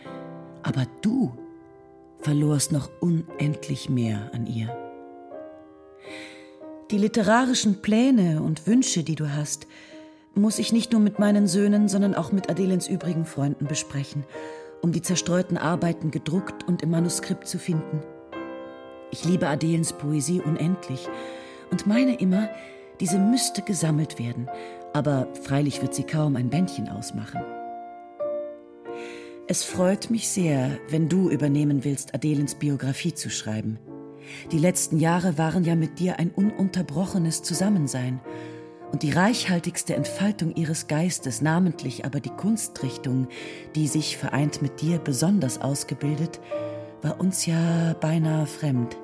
E: Aber du verlorst noch unendlich mehr an ihr. Die literarischen Pläne und Wünsche, die du hast, muss ich nicht nur mit meinen Söhnen, sondern auch mit Adelens übrigen Freunden besprechen um die zerstreuten Arbeiten gedruckt und im Manuskript zu finden. Ich liebe Adelens Poesie unendlich und meine immer, diese müsste gesammelt werden, aber freilich wird sie kaum ein Bändchen ausmachen. Es freut mich sehr, wenn du übernehmen willst, Adelens Biografie zu schreiben. Die letzten Jahre waren ja mit dir ein ununterbrochenes Zusammensein und die reichhaltigste Entfaltung ihres Geistes, namentlich aber die Kunstrichtung, die sich vereint mit dir besonders ausgebildet, war uns ja beinahe fremd.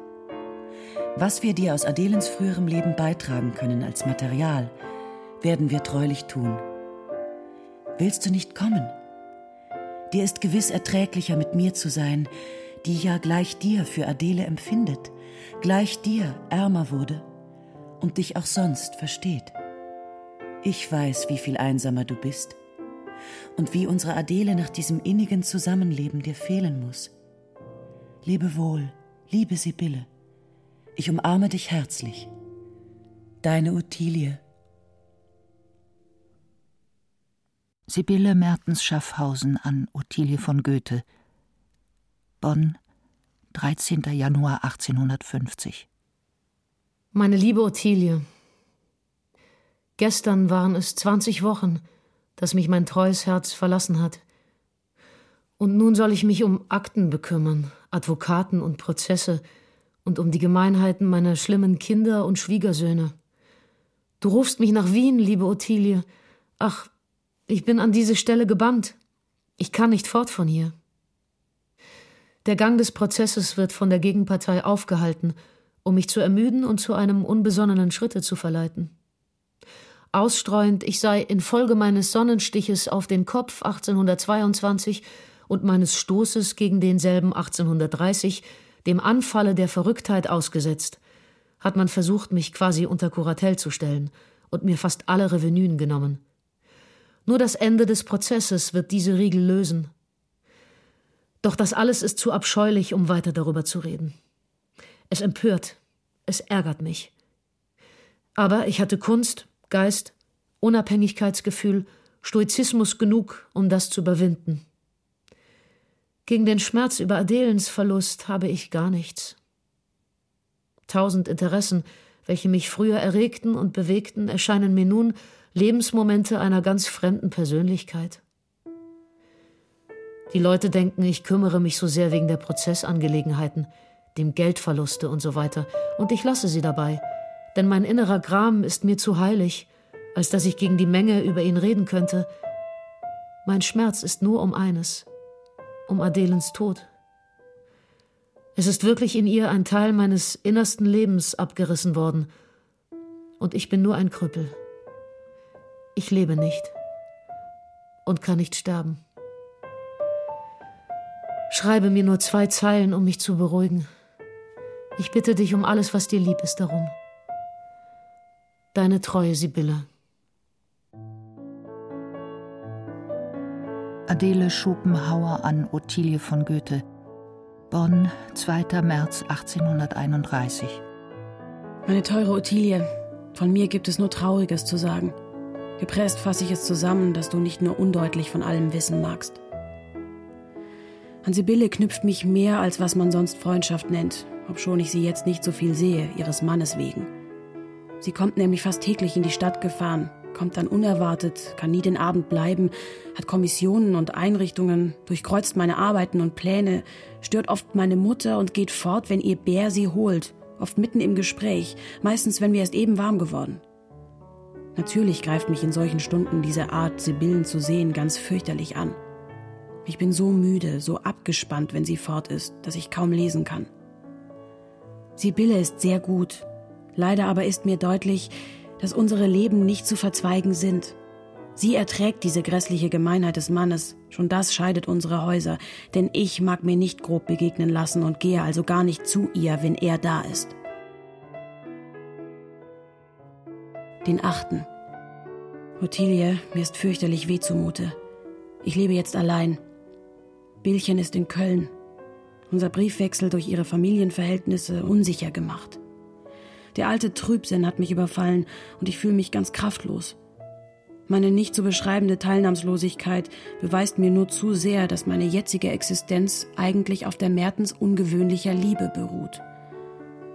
E: Was wir dir aus Adelens früherem Leben beitragen können als Material, werden wir treulich tun. Willst du nicht kommen? Dir ist gewiss erträglicher, mit mir zu sein, die ja gleich dir für Adele empfindet, gleich dir ärmer wurde und dich auch sonst versteht. Ich weiß, wie viel einsamer du bist und wie unsere Adele nach diesem innigen Zusammenleben dir fehlen muss. Lebe wohl, liebe Sibylle. Ich umarme dich herzlich. Deine Ottilie.
C: Sibylle Mertens Schaffhausen an Ottilie von Goethe. Bonn, 13. Januar 1850.
D: Meine liebe Ottilie, gestern waren es 20 Wochen, dass mich mein treues Herz verlassen hat. Und nun soll ich mich um Akten bekümmern, Advokaten und Prozesse und um die Gemeinheiten meiner schlimmen Kinder und Schwiegersöhne. Du rufst mich nach Wien, liebe Ottilie. Ach, ich bin an diese Stelle gebannt. Ich kann nicht fort von hier. Der Gang des Prozesses wird von der Gegenpartei aufgehalten, um mich zu ermüden und zu einem unbesonnenen Schritte zu verleiten. Ausstreuend, ich sei infolge meines Sonnenstiches auf den Kopf 1822 und meines Stoßes gegen denselben 1830 dem Anfalle der Verrücktheit ausgesetzt, hat man versucht, mich quasi unter Kuratell zu stellen und mir fast alle Revenuen genommen. Nur das Ende des Prozesses wird diese Riegel lösen. Doch das alles ist zu abscheulich, um weiter darüber zu reden. Es empört, es ärgert mich. Aber ich hatte Kunst, Geist, Unabhängigkeitsgefühl, Stoizismus genug, um das zu überwinden. Gegen den Schmerz über Adelens Verlust habe ich gar nichts. Tausend Interessen, welche mich früher erregten und bewegten, erscheinen mir nun Lebensmomente einer ganz fremden Persönlichkeit. Die Leute denken, ich kümmere mich so sehr wegen der Prozessangelegenheiten, dem Geldverluste und so weiter, und ich lasse sie dabei, denn mein innerer Gram ist mir zu heilig, als dass ich gegen die Menge über ihn reden könnte. Mein Schmerz ist nur um eines, um Adelens Tod. Es ist wirklich in ihr ein Teil meines innersten Lebens abgerissen worden, und ich bin nur ein Krüppel. Ich lebe nicht und kann nicht sterben. Schreibe mir nur zwei Zeilen, um mich zu beruhigen. Ich bitte dich um alles, was dir lieb ist, darum. Deine treue Sibylle.
C: Adele Schopenhauer an Ottilie von Goethe. Bonn, 2. März 1831.
A: Meine teure Ottilie, von mir gibt es nur Trauriges zu sagen. Gepresst fasse ich es zusammen, dass du nicht nur undeutlich von allem wissen magst. An Sibylle knüpft mich mehr, als was man sonst Freundschaft nennt, obschon ich sie jetzt nicht so viel sehe, ihres Mannes wegen. Sie kommt nämlich fast täglich in die Stadt gefahren, kommt dann unerwartet, kann nie den Abend bleiben, hat Kommissionen und Einrichtungen, durchkreuzt meine Arbeiten und Pläne, stört oft meine Mutter und geht fort, wenn ihr Bär sie holt, oft mitten im Gespräch, meistens wenn wir erst eben warm geworden. Natürlich greift mich in solchen Stunden diese Art, Sibyllen zu sehen, ganz fürchterlich an. Ich bin so müde, so abgespannt, wenn sie fort ist, dass ich kaum lesen kann. Sibylle ist sehr gut. Leider aber ist mir deutlich, dass unsere Leben nicht zu verzweigen sind. Sie erträgt diese grässliche Gemeinheit des Mannes, schon das scheidet unsere Häuser, denn ich mag mir nicht grob begegnen lassen und gehe also gar nicht zu ihr, wenn er da ist. Den achten. Ottilie, mir ist fürchterlich weh zumute. Ich lebe jetzt allein. Billchen ist in Köln. Unser Briefwechsel durch ihre Familienverhältnisse unsicher gemacht. Der alte Trübsinn hat mich überfallen und ich fühle mich ganz kraftlos. Meine nicht zu beschreibende Teilnahmslosigkeit beweist mir nur zu sehr, dass meine jetzige Existenz eigentlich auf der Mertens ungewöhnlicher Liebe beruht.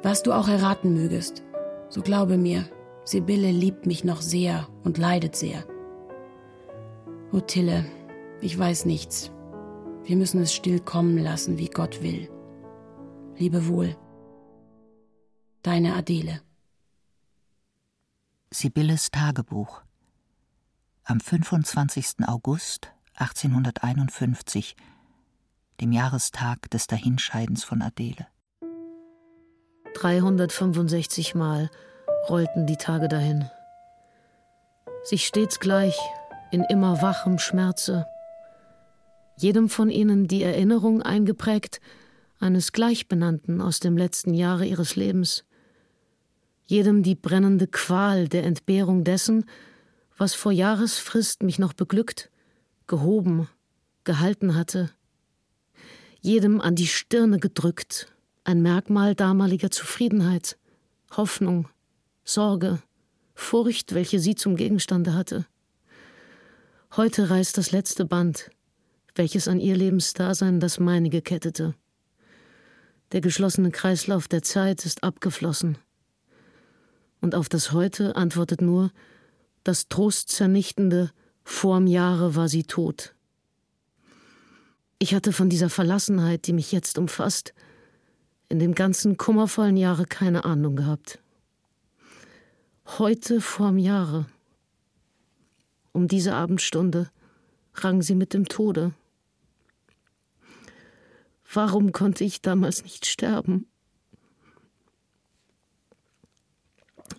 A: Was du auch erraten mögest, so glaube mir, Sibylle liebt mich noch sehr und leidet sehr. Otille, ich weiß nichts. Wir müssen es still kommen lassen, wie Gott will. Liebe wohl. Deine Adele.
C: Sibylles Tagebuch. Am 25. August 1851, dem Jahrestag des Dahinscheidens von Adele.
D: 365 Mal rollten die Tage dahin. Sich stets gleich, in immer wachem Schmerze. Jedem von ihnen die Erinnerung eingeprägt eines Gleichbenannten aus dem letzten Jahre ihres Lebens. Jedem die brennende Qual der Entbehrung dessen, was vor Jahresfrist mich noch beglückt, gehoben, gehalten hatte. Jedem an die Stirne gedrückt, ein Merkmal damaliger Zufriedenheit, Hoffnung, Sorge, Furcht, welche sie zum Gegenstande hatte. Heute reißt das letzte Band, welches an ihr Lebensdasein das meinige kettete. Der geschlossene Kreislauf der Zeit ist abgeflossen. Und auf das Heute antwortet nur das trostzernichtende Vorm Jahre war sie tot. Ich hatte von dieser Verlassenheit, die mich jetzt umfasst, in dem ganzen kummervollen Jahre keine Ahnung gehabt. Heute vorm Jahre. Um diese Abendstunde rang sie mit dem Tode. Warum konnte ich damals nicht sterben?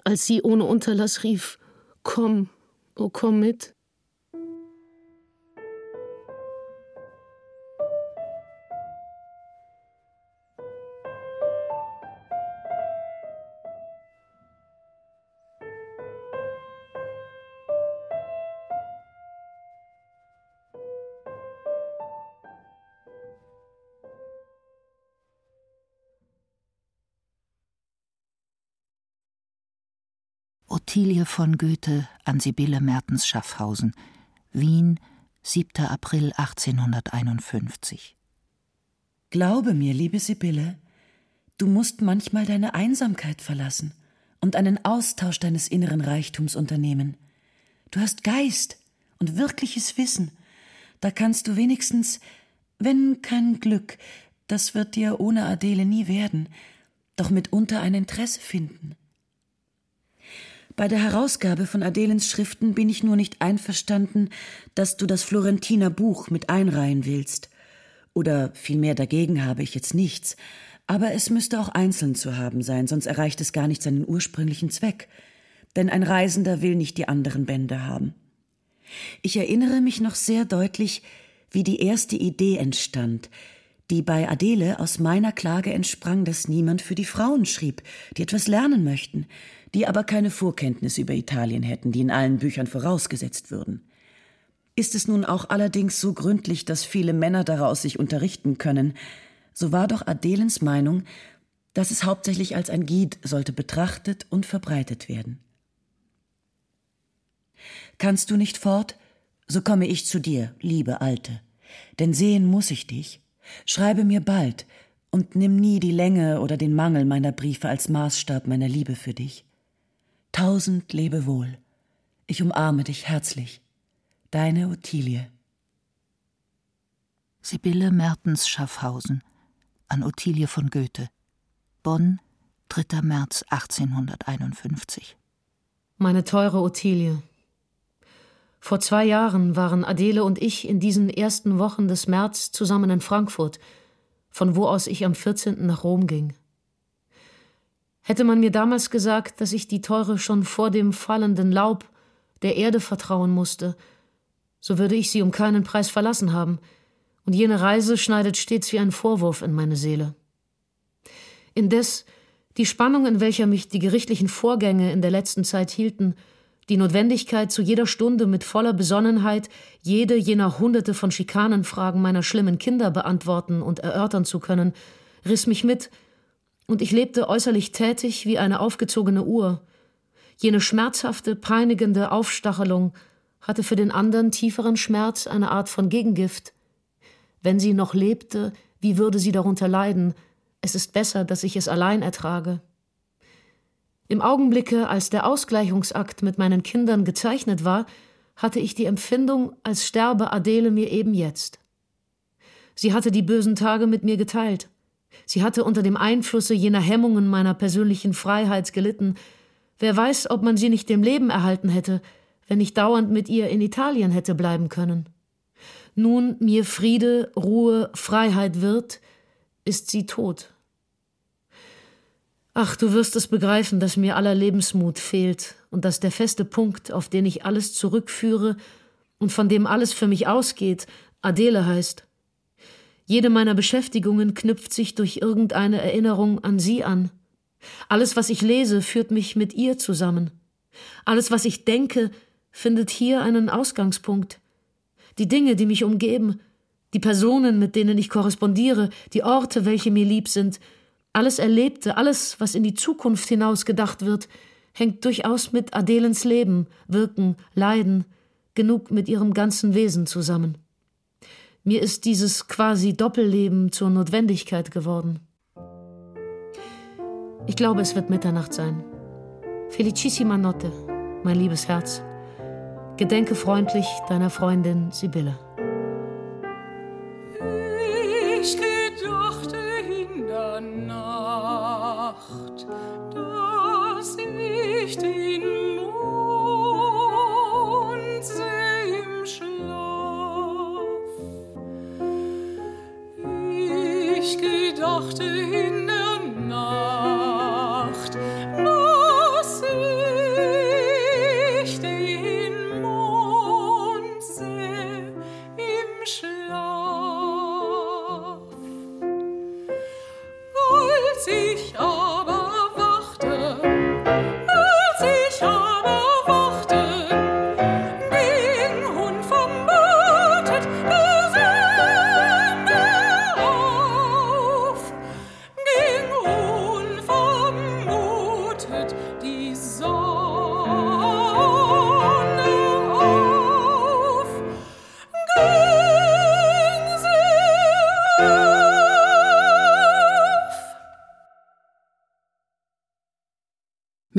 D: Als sie ohne Unterlass rief, Komm, oh komm mit.
C: Ottilie von Goethe an Sibylle Mertens Schaffhausen, Wien, 7. April 1851.
E: Glaube mir, liebe Sibylle, du musst manchmal deine Einsamkeit verlassen und einen Austausch deines inneren Reichtums unternehmen. Du hast Geist und wirkliches Wissen. Da kannst du wenigstens, wenn kein Glück, das wird dir ohne Adele nie werden, doch mitunter ein Interesse finden. Bei der Herausgabe von Adelens Schriften bin ich nur nicht einverstanden, dass du das Florentiner Buch mit einreihen willst. Oder vielmehr dagegen habe ich jetzt nichts. Aber es müsste auch einzeln zu haben sein, sonst erreicht es gar nicht seinen ursprünglichen Zweck. Denn ein Reisender will nicht die anderen Bände haben. Ich erinnere mich noch sehr deutlich, wie die erste Idee entstand, die bei Adele aus meiner Klage entsprang, dass niemand für die Frauen schrieb, die etwas lernen möchten, die aber keine Vorkenntnis über Italien hätten, die in allen Büchern vorausgesetzt würden. Ist es nun auch allerdings so gründlich, dass viele Männer daraus sich unterrichten können, so war doch Adelens Meinung, dass es hauptsächlich als ein Guide sollte betrachtet und verbreitet werden. Kannst du nicht fort, so komme ich zu dir, liebe Alte, denn sehen muss ich dich. Schreibe mir bald und nimm nie die Länge oder den Mangel meiner Briefe als Maßstab meiner Liebe für dich. Tausend Lebewohl. Ich umarme dich herzlich. Deine Ottilie.
C: Sibylle Mertens Schaffhausen an Ottilie von Goethe. Bonn, 3. März 1851.
D: Meine teure Ottilie. Vor zwei Jahren waren Adele und ich in diesen ersten Wochen des März zusammen in Frankfurt, von wo aus ich am 14. nach Rom ging. Hätte man mir damals gesagt, dass ich die Teure schon vor dem fallenden Laub der Erde vertrauen musste, so würde ich sie um keinen Preis verlassen haben, und jene Reise schneidet stets wie ein Vorwurf in meine Seele. Indes die Spannung, in welcher mich die gerichtlichen Vorgänge in der letzten Zeit hielten, die Notwendigkeit, zu jeder Stunde mit voller Besonnenheit jede jener Hunderte von Schikanenfragen meiner schlimmen Kinder beantworten und erörtern zu können, riss mich mit, und ich lebte äußerlich tätig wie eine aufgezogene Uhr. Jene schmerzhafte, peinigende Aufstachelung hatte für den anderen tieferen Schmerz eine Art von Gegengift. Wenn sie noch lebte, wie würde sie darunter leiden? Es ist besser, dass ich es allein ertrage. Im Augenblicke, als der Ausgleichungsakt mit meinen Kindern gezeichnet war, hatte ich die Empfindung, als sterbe Adele mir eben jetzt. Sie hatte die bösen Tage mit mir geteilt. Sie hatte unter dem Einflusse jener Hemmungen meiner persönlichen Freiheit gelitten. Wer weiß, ob man sie nicht dem Leben erhalten hätte, wenn ich dauernd mit ihr in Italien hätte bleiben können. Nun mir Friede, Ruhe, Freiheit wird, ist sie tot. Ach, du wirst es begreifen, dass mir aller Lebensmut fehlt und dass der feste Punkt, auf den ich alles zurückführe und von dem alles für mich ausgeht, Adele heißt. Jede meiner Beschäftigungen knüpft sich durch irgendeine Erinnerung an sie an. Alles, was ich lese, führt mich mit ihr zusammen. Alles, was ich denke, findet hier einen Ausgangspunkt. Die Dinge, die mich umgeben, die Personen, mit denen ich korrespondiere, die Orte, welche mir lieb sind, alles Erlebte, alles, was in die Zukunft hinaus gedacht wird, hängt durchaus mit Adelens Leben, Wirken, Leiden, genug mit ihrem ganzen Wesen zusammen. Mir ist dieses quasi Doppelleben zur Notwendigkeit geworden. Ich glaube, es wird Mitternacht sein. Felicissima Notte, mein liebes Herz. Gedenke freundlich deiner Freundin Sibylle.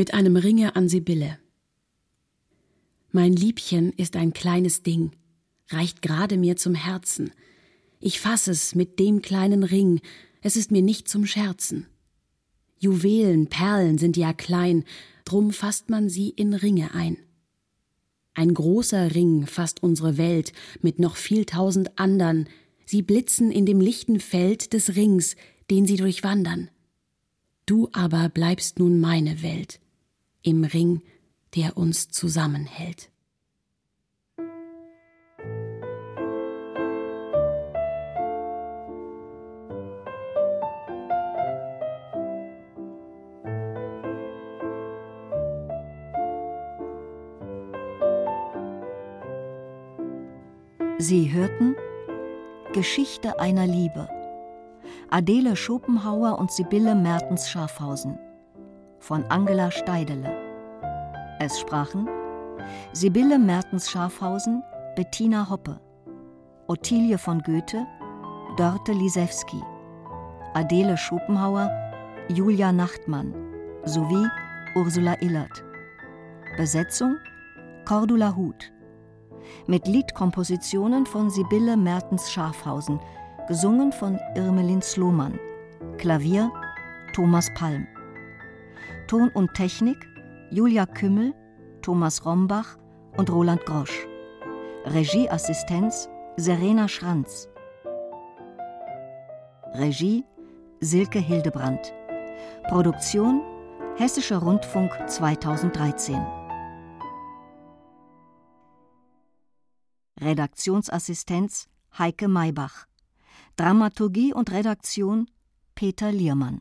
A: Mit einem Ringe an Sibylle. Mein Liebchen ist ein kleines Ding, reicht gerade mir zum Herzen. Ich fass es mit dem kleinen Ring, es ist mir nicht zum Scherzen. Juwelen, Perlen sind ja klein, drum fasst man sie in Ringe ein. Ein großer Ring fasst unsere Welt mit noch viel tausend andern, sie blitzen in dem lichten Feld des Rings, den sie durchwandern. Du aber bleibst nun meine Welt, im Ring, der uns zusammenhält.
B: Sie hörten Geschichte einer Liebe. Adele Schopenhauer und Sibylle Mertens Schafhausen von Angela Steidele. Es sprachen Sibylle Mertens Schafhausen, Bettina Hoppe, Ottilie von Goethe, Dörte Lisewski, Adele Schopenhauer, Julia Nachtmann sowie Ursula Illert. Besetzung Cordula Huth mit Liedkompositionen von Sibylle Mertens Schafhausen, gesungen von Irmelin Sloman, Klavier Thomas Palm. Ton und Technik Julia Kümmel, Thomas Rombach und Roland Grosch. Regieassistenz Serena Schranz. Regie Silke Hildebrand. Produktion Hessischer Rundfunk 2013. Redaktionsassistenz Heike Maybach. Dramaturgie und Redaktion Peter Liermann.